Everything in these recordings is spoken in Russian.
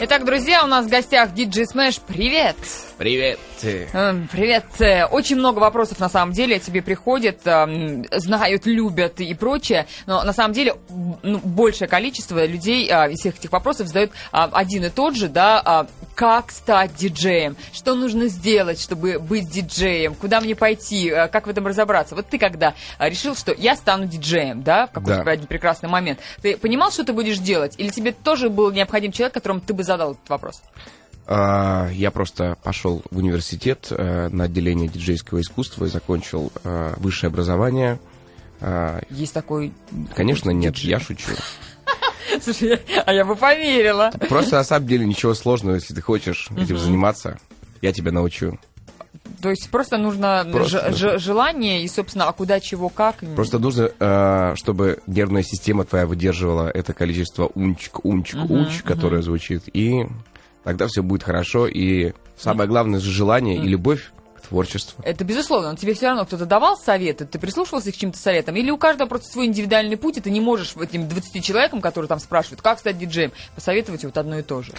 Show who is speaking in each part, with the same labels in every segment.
Speaker 1: Итак, друзья, у нас в гостях DJ Smash. Привет!
Speaker 2: Привет!
Speaker 1: Эм, Привет. Э, Очень много вопросов на самом деле тебе приходит, эм, знают, любят и прочее, но на самом деле ну, большее количество людей а, из всех этих вопросов задают а, один и тот же, да, а, как стать диджеем, что нужно сделать, чтобы быть диджеем, куда мне пойти, а, как в этом разобраться. Вот ты когда а, решил, что я стану диджеем, да, в какой-то
Speaker 2: Да.
Speaker 1: один прекрасный момент, ты понимал, что ты будешь делать, или тебе тоже был необходим человек, которому ты бы задал этот вопрос?
Speaker 2: А, Я просто пошел в университет э, на отделение диджейского искусства и закончил э, высшее образование. А,
Speaker 1: Есть такой...
Speaker 2: Конечно, нет,
Speaker 1: диджей.
Speaker 2: я шучу.
Speaker 1: Слушай, а я бы поверила.
Speaker 2: Просто на самом деле ничего сложного, если ты хочешь этим заниматься, я тебя научу.
Speaker 1: То есть просто нужно
Speaker 2: Просто
Speaker 1: желание и, собственно, а куда, чего, как.
Speaker 2: Просто нужно, э, чтобы нервная система твоя выдерживала это количество унчик, унчик, унч, которое звучит, и тогда все будет хорошо. И самое главное же желание и любовь к творчеству.
Speaker 1: Это безусловно, но тебе все равно кто-то давал советы, ты прислушивался к чьим-то советам, или у каждого просто свой индивидуальный путь, и ты не можешь этим 20 человекам, которые там спрашивают, как стать диджеем, посоветовать вот одно и то же.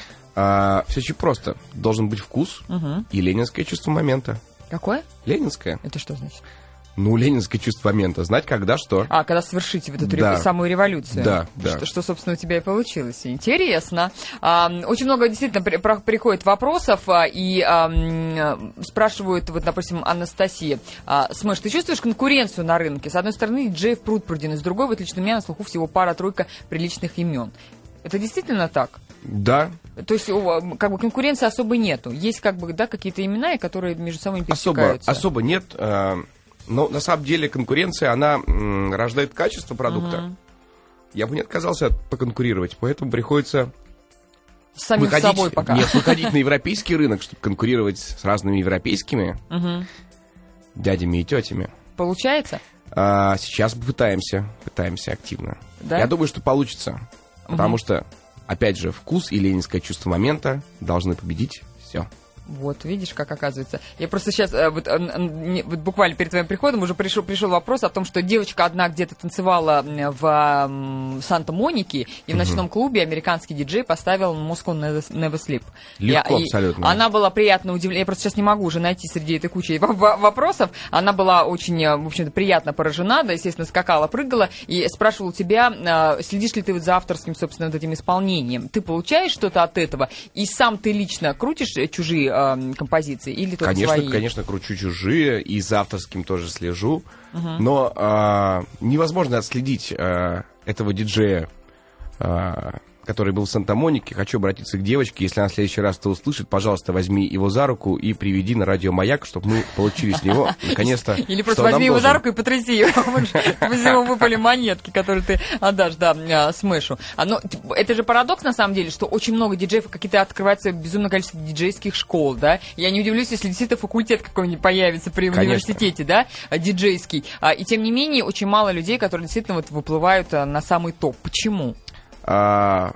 Speaker 2: все очень просто. Должен быть вкус и ленинское чувство момента.
Speaker 1: Какое?
Speaker 2: Ленинское?
Speaker 1: Это что значит?
Speaker 2: Ну, ленинское чувство момента. Знать, когда, что.
Speaker 1: А, когда совершите вот эту
Speaker 2: Да.
Speaker 1: самую революцию.
Speaker 2: Да, да.
Speaker 1: Что, что, собственно, у тебя и получилось. Интересно. А, очень много действительно при- про- приходит вопросов, а, и а, спрашивают, вот, допустим, Анастасия. А, Смыш, ты чувствуешь конкуренцию на рынке? С одной стороны, Джейв пруд с другой, вот лично у меня на слуху всего пара-тройка приличных имен. Это действительно так?
Speaker 2: Да,
Speaker 1: То есть, как бы конкуренции особо нету. Есть как бы, да, какие-то имена, которые между собой не
Speaker 2: особо,
Speaker 1: пересекаются.
Speaker 2: особо нет. э, Но на самом деле конкуренция, она м, рождает качество продукта. Я бы не отказался поконкурировать, поэтому приходится
Speaker 1: самим
Speaker 2: выходить,
Speaker 1: собой пока.
Speaker 2: нет, выходить на европейский рынок, чтобы конкурировать с разными европейскими
Speaker 1: Мгм.
Speaker 2: дядями и тетями.
Speaker 1: Получается?
Speaker 2: А сейчас пытаемся, пытаемся активно.
Speaker 1: Да?
Speaker 2: Я думаю, что получится, потому что, опять же, вкус и ленинское чувство момента должны победить все.
Speaker 1: Вот, видишь, как оказывается. Я просто сейчас, э, вот, вот буквально перед твоим приходом уже пришел, пришел вопрос о том, что девочка одна где-то танцевала в Санта-Монике, и в ночном клубе американский диджей поставил Moscow Never, Sleep.
Speaker 2: Легко
Speaker 1: Я-
Speaker 2: абсолютно.
Speaker 1: Она была приятно удивлена. Я просто сейчас не могу уже найти среди этой кучи во- во- вопросов. Она была очень, э, в общем-то, приятно поражена, да, естественно, скакала, прыгала, и спрашивала тебя, э, следишь ли ты вот за авторским, собственно, вот этим исполнением. Ты получаешь что-то от этого, и сам ты лично крутишь чужие э, композиции или только
Speaker 2: Конечно,
Speaker 1: свои?
Speaker 2: конечно, кручу чужие, и за авторским тоже слежу. Но а, невозможно отследить а, этого диджея, а, который был в Санта-Монике. Хочу обратиться к девочке. Если она в следующий раз это услышит, пожалуйста, возьми его за руку и приведи на радио «Маяк», чтобы мы получили с него, наконец-то,
Speaker 1: Или просто возьми его за руку и потряси его, из него выпали монетки, которые ты отдашь, да, а, Смэшу. А, но т- это же парадокс, на самом деле, что очень много диджеев, какие-то открывается безумное количество диджейских школ, да. Я не удивлюсь, если действительно факультет какой-нибудь появится при университете, да, а, диджейский. И тем не менее, очень мало людей, которые действительно вот выплывают на самый топ. Почему?
Speaker 2: А,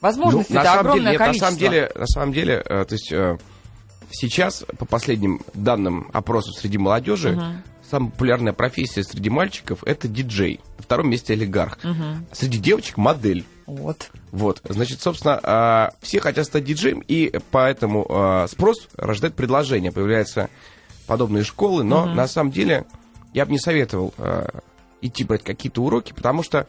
Speaker 1: Возможности
Speaker 2: Ну,
Speaker 1: это
Speaker 2: самом деле,
Speaker 1: огромное
Speaker 2: нет,
Speaker 1: количество.
Speaker 2: На самом деле, на самом деле, э, то есть э, сейчас, по последним данным опросов среди молодежи, самая популярная профессия среди мальчиков это диджей. На втором месте олигарх. А Среди девочек модель.
Speaker 1: Вот.
Speaker 2: Вот, значит, собственно, а, все хотят стать диджеем, и поэтому а, спрос рождает предложение. Появляются подобные школы, но на самом деле я бы не советовал а, идти брать какие-то уроки, потому что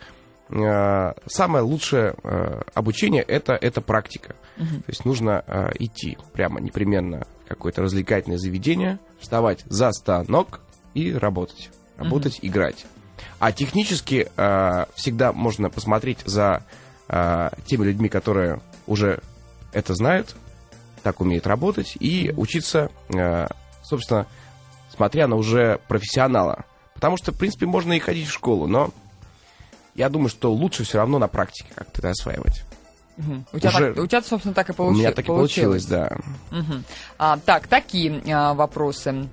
Speaker 2: самое лучшее а, обучение это, это практика. То есть нужно а, идти прямо непременно в какое-то развлекательное заведение, вставать за станок и работать. Работать, играть. А технически всегда можно посмотреть за теми людьми, которые уже это знают, так умеют работать, и учиться, собственно, смотря на уже профессионала. Потому что, в принципе, можно и ходить в школу, но я думаю, что лучше все равно на практике как-то это осваивать.
Speaker 1: Мгм. У, тебя
Speaker 2: Уже-
Speaker 1: так- у тебя, собственно, так и
Speaker 2: У
Speaker 1: получилось.
Speaker 2: меня так и получилось, да.
Speaker 1: Мгм. А, так, такие а, вопросы.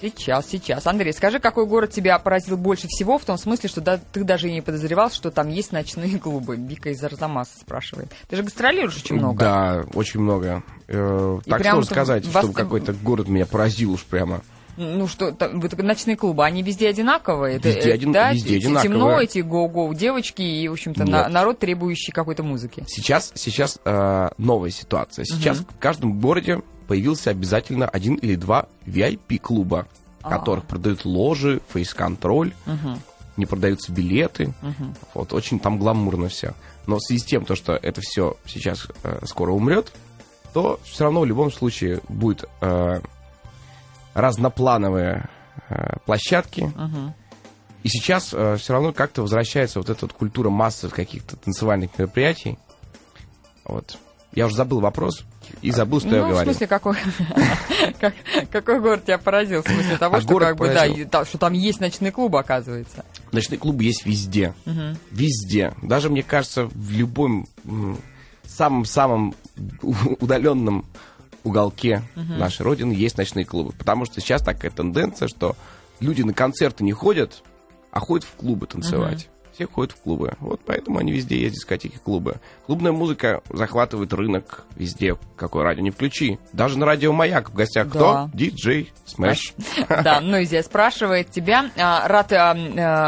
Speaker 1: Сейчас, сейчас. Андрей, скажи, какой город тебя поразил больше всего, в том смысле, что да, ты даже и не подозревал, что там есть ночные клубы? Вика из Арзамаса спрашивает. Ты же гастролируешь очень много.
Speaker 2: Да, очень много. Э,
Speaker 1: И
Speaker 2: так сложно сказать,
Speaker 1: вас-
Speaker 2: чтобы какой-то город меня поразил уж прямо.
Speaker 1: Ну что, там, ночные клубы, они везде одинаковые? Это,
Speaker 2: Везде
Speaker 1: э,
Speaker 2: один-
Speaker 1: да,
Speaker 2: везде
Speaker 1: темно,
Speaker 2: одинаковые.
Speaker 1: эти го-го девочки и, в общем-то, на- народ, требующий какой-то музыки.
Speaker 2: Сейчас, сейчас э, новая ситуация. Сейчас в каждом городе появился обязательно один или два VIP-клуба, в
Speaker 1: А.
Speaker 2: которых продают ложи, фейс-контроль,
Speaker 1: Мгм.
Speaker 2: не продаются билеты.
Speaker 1: Мгм.
Speaker 2: Вот, очень там гламурно все. Но в связи с тем, то, что это все сейчас э, скоро умрет, то все равно в любом случае будет э, разноплановые э, площадки.
Speaker 1: Мгм.
Speaker 2: И сейчас все равно как-то возвращается вот эта вот культура массовых каких-то танцевальных мероприятий. Вот. Я уже забыл вопрос и забыл, что я
Speaker 1: ну, в
Speaker 2: говорил.
Speaker 1: смысле, какой, как- какой город тебя поразил? В смысле того,
Speaker 2: А
Speaker 1: что, как бы, да, та- что там есть ночные клубы, оказывается.
Speaker 2: Ночные клубы есть везде.
Speaker 1: Мгм.
Speaker 2: Везде. Даже, мне кажется, в любом самом-самом удаленном уголке нашей Родины есть ночные клубы. Потому что сейчас такая тенденция, что люди на концерты не ходят, а ходят в клубы танцевать. Все ходят в клубы. Вот поэтому они везде есть дискотеки, клубы. Клубная музыка захватывает рынок везде. Какое радио не включи. Даже на радио «Маяк» в гостях
Speaker 1: Да.
Speaker 2: кто? DJ Smash.
Speaker 1: Да, Нойзи спрашивает тебя, а, рад, а,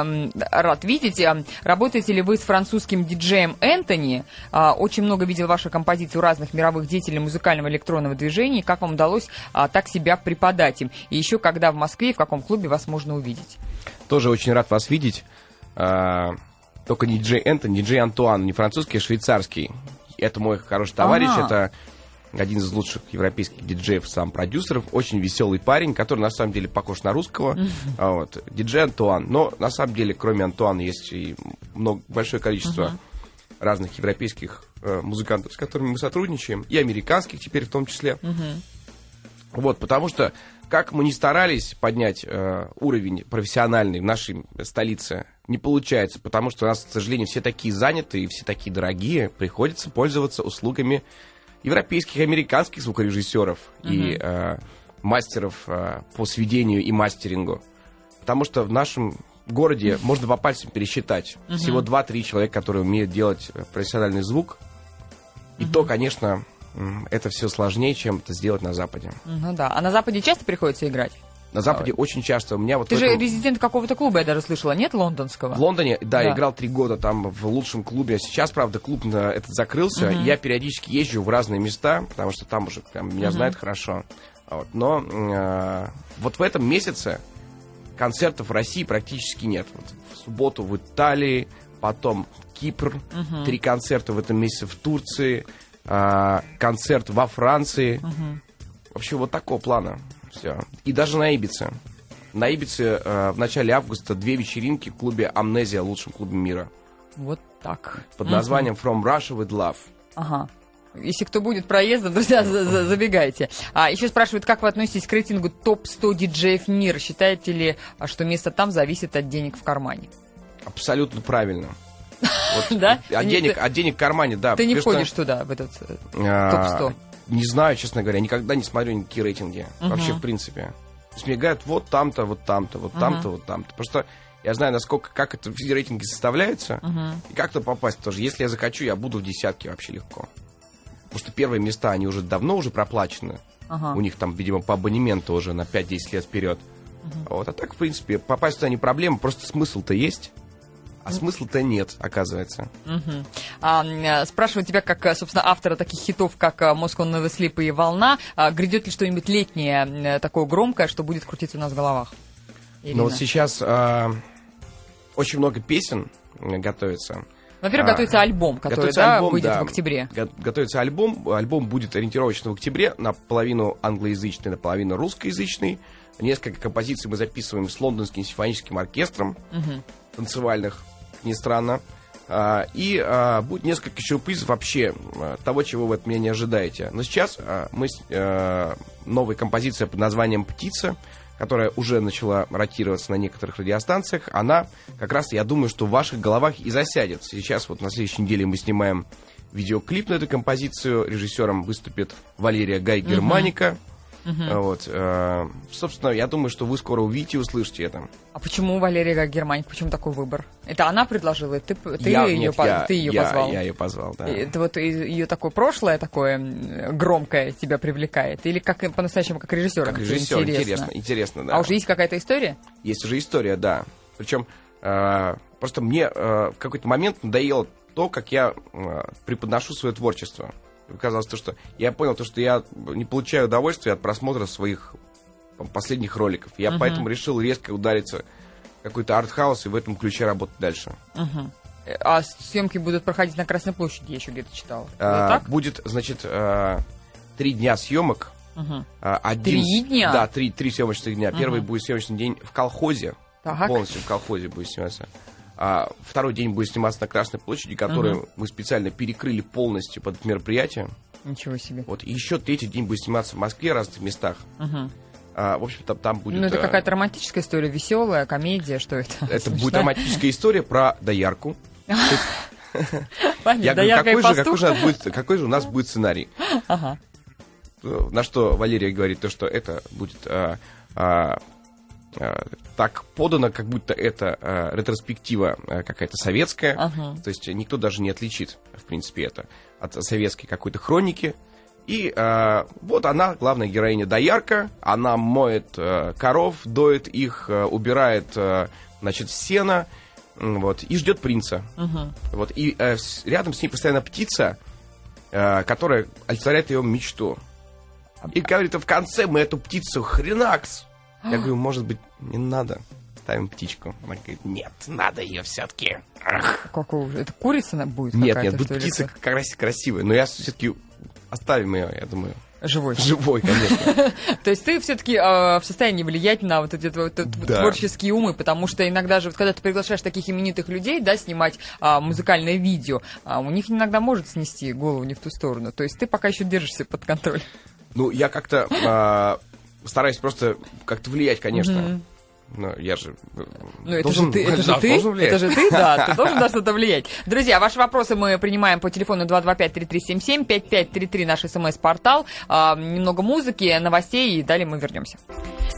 Speaker 1: рад видеть, работаете ли вы с французским диджеем Энтони? А, Очень много видел ваших композиций у разных мировых деятелей музыкального электронного движения. Как вам удалось так себя преподать им? И еще когда в Москве, и в каком клубе вас можно увидеть?
Speaker 2: Тоже очень рад вас видеть. А, только не диджей Энтони, диджей Антуан, не французский, а швейцарский. Это мой хороший товарищ,
Speaker 1: Ага.
Speaker 2: это один из лучших европейских диджеев, сам продюсеров, очень веселый парень, который на самом деле похож на русского. А Вот. Диджей Антуан. Но на самом деле, кроме Антуана, есть и много, большое количество разных европейских э, музыкантов, с которыми мы сотрудничаем, и американских теперь в том числе. Вот, потому что как мы не старались поднять э, уровень профессиональный в нашей столице, не получается, потому что у нас, к сожалению, все такие заняты и все такие дорогие, приходится пользоваться услугами европейских и американских звукорежиссеров и э, мастеров э, по сведению и мастерингу. Потому что в нашем городе можно по пальцам пересчитать. Всего 2-3 человека, которые умеют делать э, профессиональный звук. И то, конечно, это все сложнее, чем это сделать на Западе.
Speaker 1: Ну да. А на Западе часто приходится играть?
Speaker 2: На Западе очень часто у меня вот
Speaker 1: Ты
Speaker 2: в
Speaker 1: же
Speaker 2: этом-
Speaker 1: резидент какого-то клуба, я даже слышала, нет, лондонского?
Speaker 2: в Лондоне, да,
Speaker 1: Да.
Speaker 2: играл три года там в лучшем клубе. Сейчас, правда, клуб на- этот закрылся. и Я периодически езжу в разные места, потому что там уже прям меня знают хорошо. Вот. Но э, вот в этом месяце концертов в России практически нет. Вот в субботу в Италии, потом Кипр, три концерта в этом месяце в Турции, а, концерт во Франции. Вообще вот такого плана. Все. И даже на Ибице. На Ибице э, в начале августа две вечеринки в клубе Амнезия, лучшем клубе мира.
Speaker 1: Вот так.
Speaker 2: Под названием From Russia with Love.
Speaker 1: Ага. Если кто будет проездом, друзья, за- за- забегайте. А еще спрашивают, как вы относитесь к рейтингу топ-100 диджеев мира? Считаете ли, а, что место там зависит от денег в кармане?
Speaker 2: Абсолютно правильно. Вот,
Speaker 1: Да?
Speaker 2: От
Speaker 1: Не-
Speaker 2: денег, от денег в кармане, да.
Speaker 1: Ты не
Speaker 2: что,
Speaker 1: входишь туда, в этот э,
Speaker 2: а,
Speaker 1: топ-100?
Speaker 2: Не знаю, честно говоря, никогда не смотрю никакие рейтинги. Вообще, в принципе. То есть мне говорят, вот там-то, вот там-то, вот там-то, вот там-то. Просто я знаю, насколько, как это, все рейтинги составляются, и как-то попасть тоже. Если я захочу, я буду в десятке вообще легко. Потому что первые места, они уже давно уже проплачены.
Speaker 1: Ага.
Speaker 2: У них там, видимо, по абонементу уже на 5-10 лет вперед. Вот, а так, в принципе, попасть туда не проблема, просто смысл-то есть. А смысла-то нет, оказывается.
Speaker 1: Мгм. А, э, спрашиваю тебя, как, э, собственно, автора таких хитов, как «Moscow Never Sleep» и «Волна», а грядет ли что-нибудь летнее, э, такое громкое, что будет крутиться у нас в головах? Ирина.
Speaker 2: Но вот сейчас а, очень много песен готовится.
Speaker 1: Во-первых,
Speaker 2: а,
Speaker 1: готовится альбом, который
Speaker 2: Готовится
Speaker 1: да,
Speaker 2: альбом,
Speaker 1: выйдет
Speaker 2: да.
Speaker 1: в октябре.
Speaker 2: Го- Готовится альбом. Альбом будет ориентировочно в октябре, наполовину англоязычный, наполовину русскоязычный. Несколько композиций мы записываем с лондонским симфоническим оркестром танцевальных, не странно. А, и а, будет несколько сюрпризов вообще того, чего вы от меня не ожидаете. Но сейчас а, мы с- э, новая композиция под названием «Птица», которая уже начала ротироваться на некоторых радиостанциях, она как раз, я думаю, что в ваших головах и засядет. Сейчас вот на следующей неделе мы снимаем видеоклип на эту композицию. Режиссером выступит Валерия Гай Германика. Вот. э, Собственно, я думаю, что вы скоро увидите и услышите это.
Speaker 1: А почему Валерия Германик? Почему такой выбор? Это она предложила, ты, ты
Speaker 2: Я-
Speaker 1: ее,
Speaker 2: нет,
Speaker 1: по-
Speaker 2: я-
Speaker 1: ты ее
Speaker 2: я-
Speaker 1: позвал?
Speaker 2: Я ее позвал, да.
Speaker 1: Это вот ее такое прошлое, такое громкое тебя привлекает? Или как по-настоящему как режиссер?
Speaker 2: Как режиссер,
Speaker 1: интересно?
Speaker 2: интересно, интересно, да.
Speaker 1: А уже есть какая-то история?
Speaker 2: Есть уже история, да. Причем э, просто мне э, в какой-то момент надоело то, как я э, преподношу свое творчество. Оказалось то, что я понял то, что я не получаю удовольствия от просмотра своих там, последних роликов. Я поэтому решил резко удариться какой-то артхаус и в этом ключе работать дальше.
Speaker 1: Э, А съемки будут проходить на Красной площади, я еще где-то читала.
Speaker 2: А? Будет, значит, э, три дня съемок. А, Один,
Speaker 1: Три дня?
Speaker 2: Да, три, три съемочных дня. Первый будет съемочный день в колхозе.
Speaker 1: Так.
Speaker 2: Полностью в колхозе будет сниматься. А второй день будет сниматься на Красной площади, которую мы специально перекрыли полностью под это мероприятие.
Speaker 1: Ничего себе.
Speaker 2: Вот. И еще третий день будет сниматься в Москве, в разных местах.
Speaker 1: Мгм.
Speaker 2: А, в общем, там, там будет...
Speaker 1: ну, это
Speaker 2: а,
Speaker 1: какая-то романтическая история, веселая, комедия, что это?
Speaker 2: Это будет романтическая история про доярку.
Speaker 1: Понятно,
Speaker 2: Я говорю, какой же,
Speaker 1: пастух.
Speaker 2: какой, же у нас будет, какой же у нас будет сценарий?
Speaker 1: Ага.
Speaker 2: Э, На что Валерия говорит, то, что это будет а, а, так подано, как будто это а, ретроспектива а, какая-то советская.
Speaker 1: Ага.
Speaker 2: То есть никто даже не отличит, в принципе, это от советской какой-то хроники. И а, вот она, главная героиня Доярка, она моет а, коров, доит их, а, убирает, а, значит, сено, вот, и ждет принца.
Speaker 1: Мгм.
Speaker 2: Вот, и э, с- рядом с ней постоянно птица, э, которая олицетворяет ее мечту. И говорит, а в конце мы эту птицу хренакс. Я говорю, может быть, не надо. Ставим птичку. Она говорит, нет, надо ее все-таки.
Speaker 1: Какого уже? Это курица на- будет
Speaker 2: Нет, нет, будет птица
Speaker 1: это?
Speaker 2: крас- красивая. Но я все-таки оставим ее, я думаю.
Speaker 1: Живой.
Speaker 2: Живой, конечно.
Speaker 1: То есть ты все-таки в состоянии влиять на вот эти творческие умы, потому что иногда же, когда ты приглашаешь таких именитых людей, да, снимать а, музыкальное видео, а, у них иногда может снести голову не в ту сторону. То есть ты пока еще держишься под контролем.
Speaker 2: Ну, я как-то а, стараюсь просто как-то влиять, конечно. Но я же... э,
Speaker 1: Ну, это же ты, это же
Speaker 2: да,
Speaker 1: ты, это же ты, да, ты должен на что-то влиять. Друзья, ваши вопросы мы принимаем по телефону 225-3377, 5533 наш смс-портал, А, немного музыки, новостей, и далее мы вернемся.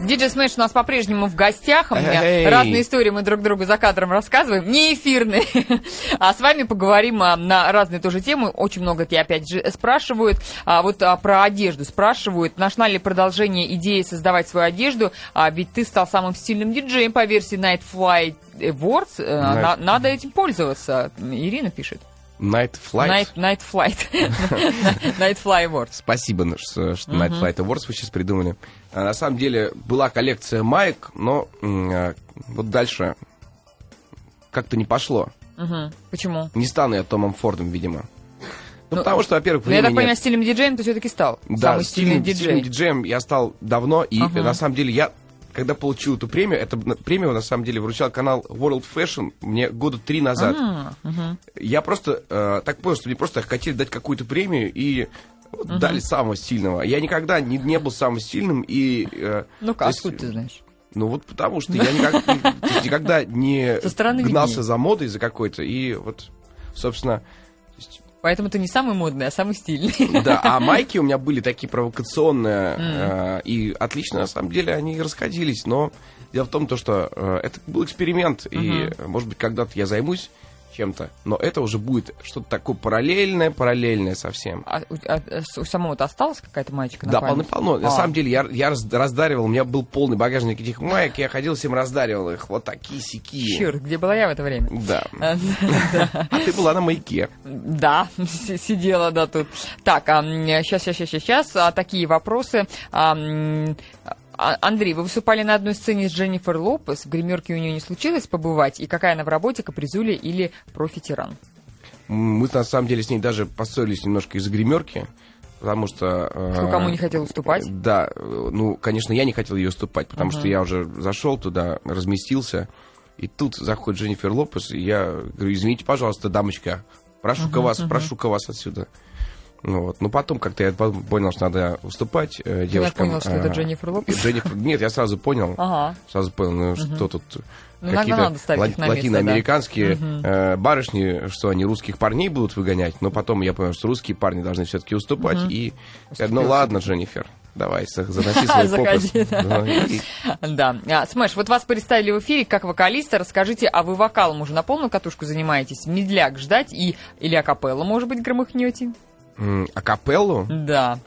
Speaker 1: Диджей Смэш у нас по-прежнему в гостях. У меня
Speaker 2: Эй.
Speaker 1: разные истории мы друг другу за кадром рассказываем, не эфирные. А с вами поговорим а, на разные тоже темы. Очень много тебя опять же спрашивают. А, вот а, про одежду спрашивают. Нашла ли продолжение идеи создавать свою одежду? А, ведь ты стал самым стильным диджеем по версии Night Flight Awards. Э,
Speaker 2: Night-
Speaker 1: на- надо этим пользоваться. Ирина пишет.
Speaker 2: Night Flight.
Speaker 1: Night, Night Flight. Night Life Awards.
Speaker 2: Спасибо, ну, что, что Night Flight Awards вы сейчас придумали. А, на самом деле была коллекция маек, но а, вот дальше как-то не пошло.
Speaker 1: Почему?
Speaker 2: Не стану я Томом Фордом, видимо. Ну,
Speaker 1: Ну,
Speaker 2: потому что, во-первых,
Speaker 1: Ну, я так
Speaker 2: времени
Speaker 1: понимаю,
Speaker 2: нет.
Speaker 1: стильным диджеем ты все-таки стал.
Speaker 2: Да,
Speaker 1: Самый стильный
Speaker 2: стильным, стильным
Speaker 1: диджей.
Speaker 2: диджеем я стал давно, и
Speaker 1: Ага.
Speaker 2: на самом деле я, когда получил эту премию, эту премию на самом деле вручал канал World Fashion мне года три назад.
Speaker 1: А, мгм.
Speaker 2: Я просто э, так понял, что мне просто хотели дать какую-то премию и вот дали самого стильного. Я никогда не, не был самым стильным и... э,
Speaker 1: а
Speaker 2: есть,
Speaker 1: откуда ты знаешь?
Speaker 2: Ну вот потому что я никак- никогда не гнался
Speaker 1: виднее.
Speaker 2: за модой, за какой-то. И вот, собственно,
Speaker 1: Поэтому ты не самый модный, а самый стильный.
Speaker 2: да, а майки у меня были такие провокационные э, и отлично, на самом деле, они расходились, но дело в том, то, что э, это был эксперимент, и, может быть, когда-то я займусь чем-то, но это уже будет что-то такое параллельное, параллельное совсем.
Speaker 1: А у, а, у самого-то осталась какая-то маечка на
Speaker 2: Да, полно-полно. На
Speaker 1: А.
Speaker 2: самом деле, я, я раз- раздаривал, у меня был полный багажник этих маек, я ходил всем раздаривал их, вот такие сики.
Speaker 1: Черт, где была я в это время?
Speaker 2: Да. А ты была на маяке.
Speaker 1: Да, си- сидела, да, тут. Так, сейчас, сейчас, сейчас, сейчас, такие вопросы. А, а, Андрей, вы выступали на одной сцене с Дженнифер Лопес, в гримерке у нее не случилось побывать, и какая она в работе, капризуля или профи-тиран?
Speaker 2: Мы, на самом деле, с ней даже поссорились немножко из-за гримерки, потому что... э,
Speaker 1: Кто кому не хотел уступать?
Speaker 2: Да, ну, конечно, я не хотел ее уступать, потому что я уже зашел туда, разместился, и тут заходит Дженнифер Лопес, и я говорю, извините, пожалуйста, дамочка, прошу-ка вас, прошу-ка вас отсюда. Ну, вот. ну потом как-то я по- понял, что надо уступать э,
Speaker 1: Я
Speaker 2: девушкам.
Speaker 1: понял, что это
Speaker 2: а,
Speaker 1: Дженнифер Лопес.
Speaker 2: Дженнифер- Нет, я сразу понял.
Speaker 1: Ага.
Speaker 2: Сразу понял, ну, что тут
Speaker 1: Ну,
Speaker 2: какие-то
Speaker 1: надо ставить
Speaker 2: ла-
Speaker 1: их на место,
Speaker 2: латиноамериканские э, барышни, что они русских парней будут выгонять, но потом я понял, что русские парни должны все-таки уступать, и я говорю, ну ладно, Дженнифер, давай, заноси свой
Speaker 1: Заходи, да.
Speaker 2: Ну, и-
Speaker 1: Да. А, Смэш, вот вас представили в эфире как вокалиста. Расскажите, а вы вокалом уже на полную катушку занимаетесь? Медляк ждать и или акапелла, может быть, громыхнете?
Speaker 2: Акапеллу
Speaker 1: Да.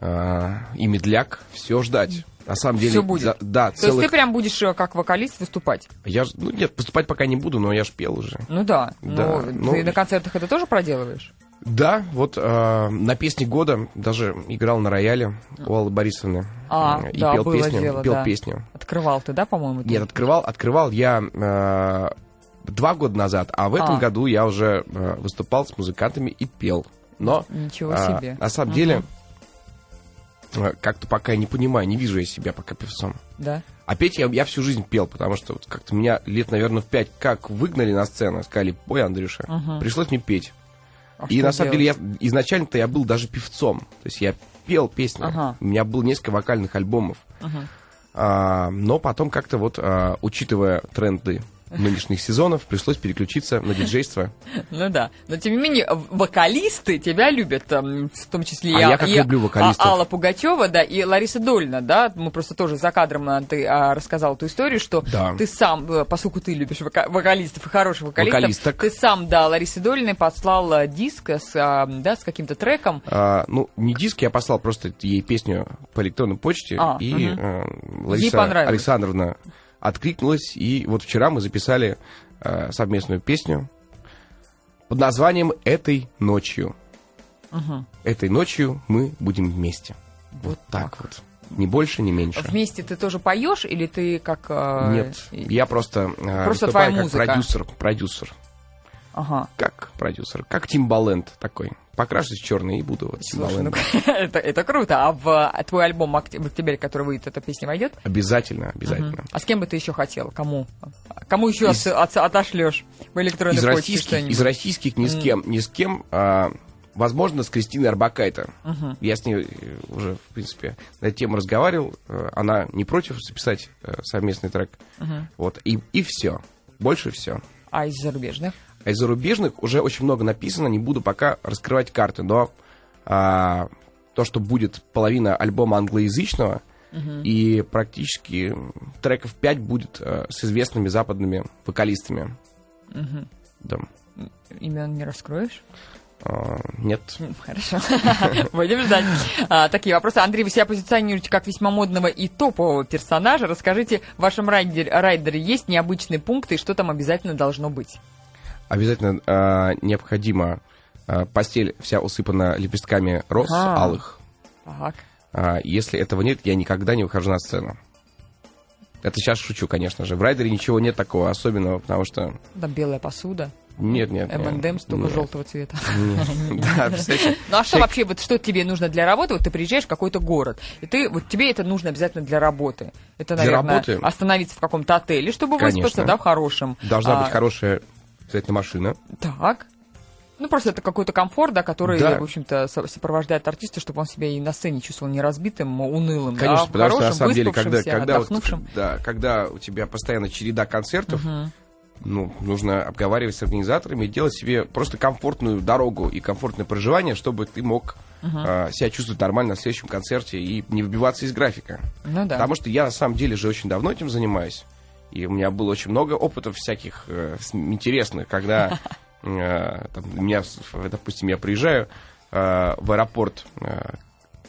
Speaker 2: а, и медляк все ждать. На самом деле,
Speaker 1: Всё будет.
Speaker 2: за- да,
Speaker 1: То
Speaker 2: целых...
Speaker 1: есть ты прям будешь э, как вокалист выступать?
Speaker 2: Я ж, ну нет, поступать пока не буду, но я ж пел уже.
Speaker 1: Ну да.
Speaker 2: Да,
Speaker 1: Ну,
Speaker 2: ну-
Speaker 1: ты на концертах это тоже проделываешь?
Speaker 2: Да, вот а, на песне года даже играл на рояле у Аллы Борисовны.
Speaker 1: А,
Speaker 2: и
Speaker 1: да,
Speaker 2: пел
Speaker 1: было
Speaker 2: песню.
Speaker 1: дело,
Speaker 2: пел
Speaker 1: да.
Speaker 2: песню.
Speaker 1: Открывал ты, да, по-моему?
Speaker 2: Нет, открывал, открывал я э, два года назад, а в этом
Speaker 1: А.
Speaker 2: году я уже э, выступал с музыкантами и пел. Но
Speaker 1: Ничего
Speaker 2: а,
Speaker 1: себе.
Speaker 2: на самом
Speaker 1: Мгм.
Speaker 2: деле э, как-то пока я не понимаю, не вижу я себя пока певцом.
Speaker 1: Да.
Speaker 2: А петь я, я всю жизнь пел, потому что вот как-то меня лет, наверное, в пять как выгнали на сцену, сказали, ой, Андрюша,
Speaker 1: Мгм.
Speaker 2: пришлось мне петь.
Speaker 1: А
Speaker 2: и на самом
Speaker 1: делать?
Speaker 2: деле я изначально-то я был даже певцом. То есть я пел песни.
Speaker 1: Ага.
Speaker 2: У меня было несколько вокальных альбомов.
Speaker 1: Мгм.
Speaker 2: А, но потом как-то вот, а, учитывая тренды нынешних сезонов, пришлось переключиться на диджейство.
Speaker 1: Ну да. Но тем не менее, вокалисты тебя любят, там, в том числе
Speaker 2: А
Speaker 1: и,
Speaker 2: я
Speaker 1: А-
Speaker 2: как
Speaker 1: и
Speaker 2: люблю вокалистов.
Speaker 1: Алла Пугачева, да, и Лариса Дольна, да. Мы просто тоже за кадром а, ты а, рассказал эту историю, что
Speaker 2: Да.
Speaker 1: ты сам, э, поскольку ты любишь вока- вокалистов и хороших вокалистов,
Speaker 2: Вокалисток.
Speaker 1: ты сам, да, Ларисе Дольной послал а, диск с, да, с каким-то треком.
Speaker 2: А, ну, не диск, я послал просто ей песню по электронной почте,
Speaker 1: А,
Speaker 2: и
Speaker 1: Ей
Speaker 2: Лариса. Александровна откликнулась, и вот вчера мы записали а, совместную песню под названием «Этой ночью».
Speaker 1: Мгм.
Speaker 2: Этой ночью мы будем вместе. Вот так вот. Ни больше, ни меньше.
Speaker 1: Вместе ты тоже поешь или ты как... а,
Speaker 2: Нет, я просто, а,
Speaker 1: Просто
Speaker 2: выступаю
Speaker 1: твоя
Speaker 2: как
Speaker 1: музыка.
Speaker 2: продюсер. Продюсер.
Speaker 1: Ага.
Speaker 2: Как продюсер. Как Тимбаленд такой. Покрашусь в черный и буду вот
Speaker 1: Слушай, ну, это, это круто. А в а, твой альбом «Окт- в октябре, который выйдет, эта песня войдет?
Speaker 2: Обязательно, обязательно.
Speaker 1: Мгм. А с кем бы ты еще хотел? Кому? Кому еще
Speaker 2: Из-
Speaker 1: от- от- отошлешь в электронной
Speaker 2: Из
Speaker 1: почте
Speaker 2: российских,
Speaker 1: что-нибудь?
Speaker 2: из российских ни с кем, ни с кем. а, возможно, с Кристиной Арбакайте.
Speaker 1: Мгм.
Speaker 2: Я с ней э, уже, в принципе, на эту тему разговаривал. Э, Она не против записать э, совместный трек.
Speaker 1: Мгм.
Speaker 2: Вот. И, и все. Больше все.
Speaker 1: А из зарубежных?
Speaker 2: А из зарубежных уже очень много написано, не буду пока раскрывать карты, но а, то, что будет половина альбома англоязычного, и практически треков 5 будет а, с известными западными вокалистами.
Speaker 1: Мгм.
Speaker 2: Да.
Speaker 1: Имен не раскроешь?
Speaker 2: А, нет.
Speaker 1: Хорошо. Будем ждать. А, такие вопросы. Андрей, вы себя позиционируете как весьма модного и топового персонажа. Расскажите, в вашем райдере, райдере есть необычные пункты, и что там обязательно должно быть?
Speaker 2: Обязательно а, необходимо а, постель вся усыпана лепестками роз
Speaker 1: А.
Speaker 2: алых.
Speaker 1: Так.
Speaker 2: А, если этого нет, я никогда не выхожу на сцену. Это сейчас шучу, конечно же. В райдере ничего нет такого особенного, потому что...
Speaker 1: Там белая посуда,
Speaker 2: Нет, нет.
Speaker 1: M&M's только желтого цвета.
Speaker 2: Да?
Speaker 1: Ну а что вообще, вот что тебе нужно для работы? Вот ты приезжаешь в какой-то город, и ты, вот тебе это нужно обязательно для работы. Это,
Speaker 2: Для
Speaker 1: наверное,
Speaker 2: работы?
Speaker 1: остановиться в каком-то отеле, чтобы выспаться, да, в хорошем.
Speaker 2: Должна
Speaker 1: А,
Speaker 2: быть хорошая, обязательно машина.
Speaker 1: Так. Ну, просто это какой-то комфорт, да, который,
Speaker 2: Да.
Speaker 1: в общем-то, со- сопровождает артиста, чтобы он себя и на сцене чувствовал не разбитым, унылым,
Speaker 2: Конечно,
Speaker 1: да,
Speaker 2: потому что на
Speaker 1: хорошим,
Speaker 2: самом деле, когда, когда, вот, да, когда у тебя постоянно череда концертов,
Speaker 1: Мгм.
Speaker 2: ну, нужно обговаривать с организаторами и делать себе просто комфортную дорогу и комфортное проживание, чтобы ты мог а, себя чувствовать нормально на следующем концерте и не выбиваться из графика.
Speaker 1: Ну да.
Speaker 2: Потому что я на самом деле же очень давно этим занимаюсь. И у меня было очень много опытов всяких э, интересных, когда э, там, меня, допустим, я приезжаю э, в аэропорт э,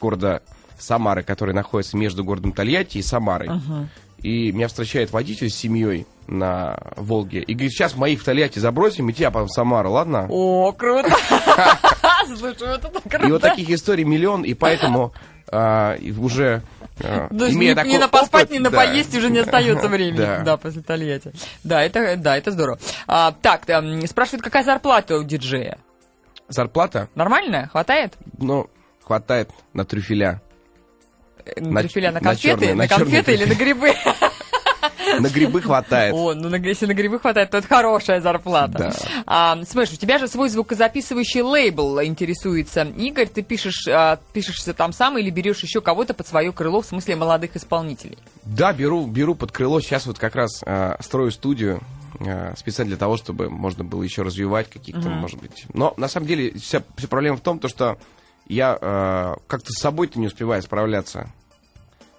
Speaker 2: города Самары, который находится между городом Тольятти и Самарой.
Speaker 1: Мгм.
Speaker 2: И меня встречает водитель с семьей на Волге. И говорит, сейчас моих в Тольятти забросим, и тебя потом в Самару, ладно?
Speaker 1: О, круто! Слушай, вот это круто.
Speaker 2: И вот таких историй миллион, и поэтому и уже а, имея
Speaker 1: ни,
Speaker 2: такой
Speaker 1: ни на поспать,
Speaker 2: опыт,
Speaker 1: ни на
Speaker 2: да.
Speaker 1: поесть уже не остается времени.
Speaker 2: Да.
Speaker 1: Да, после Тольятти. Да, это, да, это здорово. А, так, м, спрашивают, какая зарплата у диджея?
Speaker 2: Зарплата,
Speaker 1: Нормальная? Хватает?
Speaker 2: ну, хватает на трюфеля.
Speaker 1: Э,
Speaker 2: На-
Speaker 1: трюфеля на
Speaker 2: на
Speaker 1: конфеты? на
Speaker 2: на чёрные
Speaker 1: конфеты или на грибы?
Speaker 2: На грибы хватает.
Speaker 1: О, ну на, если на грибы хватает, то это хорошая зарплата.
Speaker 2: Да.
Speaker 1: А, Смэш, у тебя же свой звукозаписывающий лейбл интересуется. Игорь, ты пишешь, а, пишешься там сам или берешь еще кого-то под свое крыло, в смысле молодых исполнителей?
Speaker 2: Да, беру, беру под крыло. Сейчас вот как раз а, строю студию а, специально для того, чтобы можно было еще развивать каких-то, может быть. Но на самом деле вся, вся проблема в том, то, что я а, как-то с собой-то не успеваю справляться.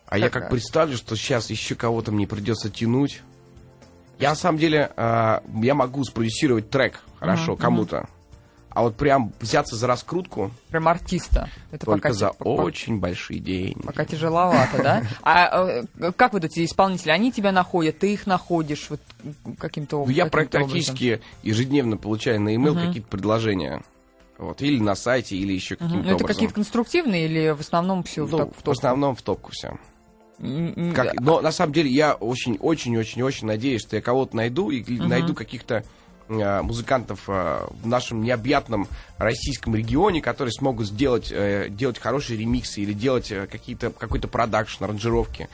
Speaker 2: А я как представлю, что сейчас еще кого-то мне придется тянуть. Я на самом деле, э, я могу спродюсировать трек хорошо
Speaker 1: Мгм,
Speaker 2: кому-то. А вот прям взяться за раскрутку
Speaker 1: Прям артиста. Это
Speaker 2: только
Speaker 1: пока,
Speaker 2: за
Speaker 1: пока-
Speaker 2: очень большие деньги.
Speaker 1: Пока тяжеловато, да? А э, как вот эти исполнители, они тебя находят, ты их находишь вот каким-то
Speaker 2: Ну, я
Speaker 1: каким-то
Speaker 2: практически ежедневно получаю на e-mail какие-то предложения. Вот, или на сайте, или еще
Speaker 1: образом?
Speaker 2: каким-то.
Speaker 1: Ну, это
Speaker 2: образом.
Speaker 1: какие-то конструктивные или в основном все в,
Speaker 2: Ну,
Speaker 1: топ- в
Speaker 2: основном в топку все.
Speaker 1: М, м,
Speaker 2: Как, но на самом деле я очень-очень-очень-очень надеюсь, что я кого-то найду и найду каких-то а, музыкантов а, в нашем необъятном российском регионе, которые смогут сделать, э, делать хорошие ремиксы или делать э, какие-то, какой-то продакшн, аранжировки,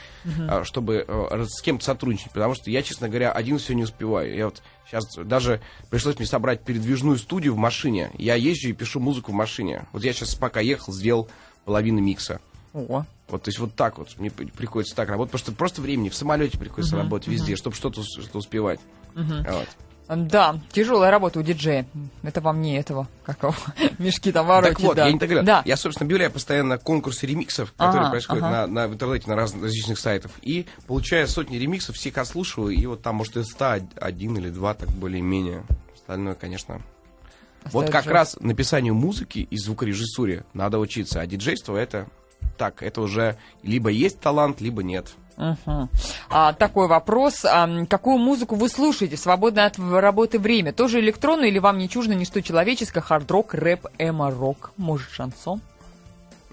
Speaker 2: а, чтобы э, с кем-то сотрудничать. Потому что я, честно говоря, один все не успеваю. Я вот сейчас даже пришлось мне собрать передвижную студию в машине. Я езжу и пишу музыку в машине. Вот я сейчас пока ехал, сделал половину микса.
Speaker 1: О,
Speaker 2: Вот, то есть вот так вот мне при- приходится так работать, потому что просто времени в самолете приходится
Speaker 1: Мгм,
Speaker 2: работать везде, чтобы что-то что успевать.
Speaker 1: мгм.
Speaker 2: Вот.
Speaker 1: Да, тяжелая работа у диджея. Это вам не этого, как его, мешки там ворочать.
Speaker 2: так вот,
Speaker 1: да.
Speaker 2: я не так говорю.
Speaker 1: Да.
Speaker 2: Я, собственно, объявляю постоянно конкурсы ремиксов, которые
Speaker 1: Ага,
Speaker 2: происходят
Speaker 1: ага.
Speaker 2: на, на- в интернете на раз- различных сайтах. И получая сотни ремиксов, всех отслушиваю, и вот там, может, из 100 один или два, так более-менее. Остальное, конечно. Вот
Speaker 1: Оставить
Speaker 2: как
Speaker 1: жёст-
Speaker 2: раз написанию музыки и звукорежиссуре надо учиться, а диджейство это так, это уже либо есть талант, либо нет.
Speaker 1: Мгм. А, такой вопрос. А, какую музыку вы слушаете в свободное от работы время? Тоже электронную или вам не чуждо ничто человеческое? Хард-рок, рэп, эмо-рок? Может, шансон?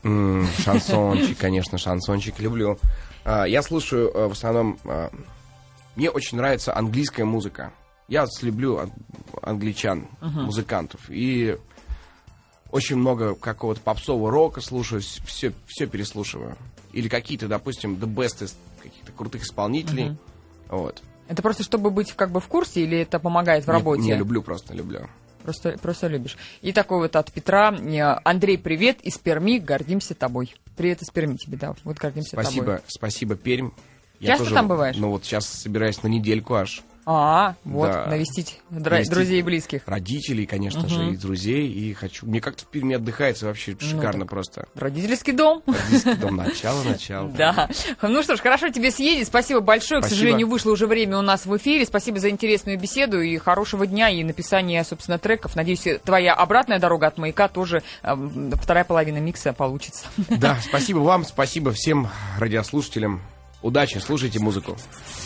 Speaker 2: М, Шансончик, конечно, шансончик люблю. А, Я слушаю э, в основном... а, Мне очень нравится английская музыка. Я люблю ан- англичан, музыкантов. И очень много какого-то попсового рока слушаю, все, все переслушиваю. Или какие-то, допустим, the best из каких-то крутых исполнителей. Вот.
Speaker 1: Это просто чтобы быть как бы в курсе или это помогает в
Speaker 2: Не-
Speaker 1: работе?
Speaker 2: Не, люблю просто, люблю.
Speaker 1: Просто, просто любишь. И такой вот от Петра. э, Андрей, привет из Перми, гордимся тобой. Привет из Перми тебе, да. Вот гордимся тобой.
Speaker 2: Спасибо, спасибо, Пермь.
Speaker 1: Часто там бываешь?
Speaker 2: Ну вот сейчас собираюсь на недельку аж.
Speaker 1: А, вот,
Speaker 2: Да.
Speaker 1: навестить дра- друзей и близких.
Speaker 2: родителей, конечно же, и друзей, и хочу... Мне как-то в Перми отдыхается вообще шикарно просто.
Speaker 1: Родительский дом.
Speaker 2: Родительский дом, начало, начало.
Speaker 1: Да. Ну что ж, хорошо тебе съездить. Спасибо большое. К сожалению, вышло уже время у нас в эфире. Спасибо за интересную беседу и хорошего дня и написание, собственно, треков. Надеюсь, твоя обратная дорога от маяка тоже э, вторая половина микса получится.
Speaker 2: Да, спасибо вам, спасибо всем радиослушателям. Удачи, слушайте музыку.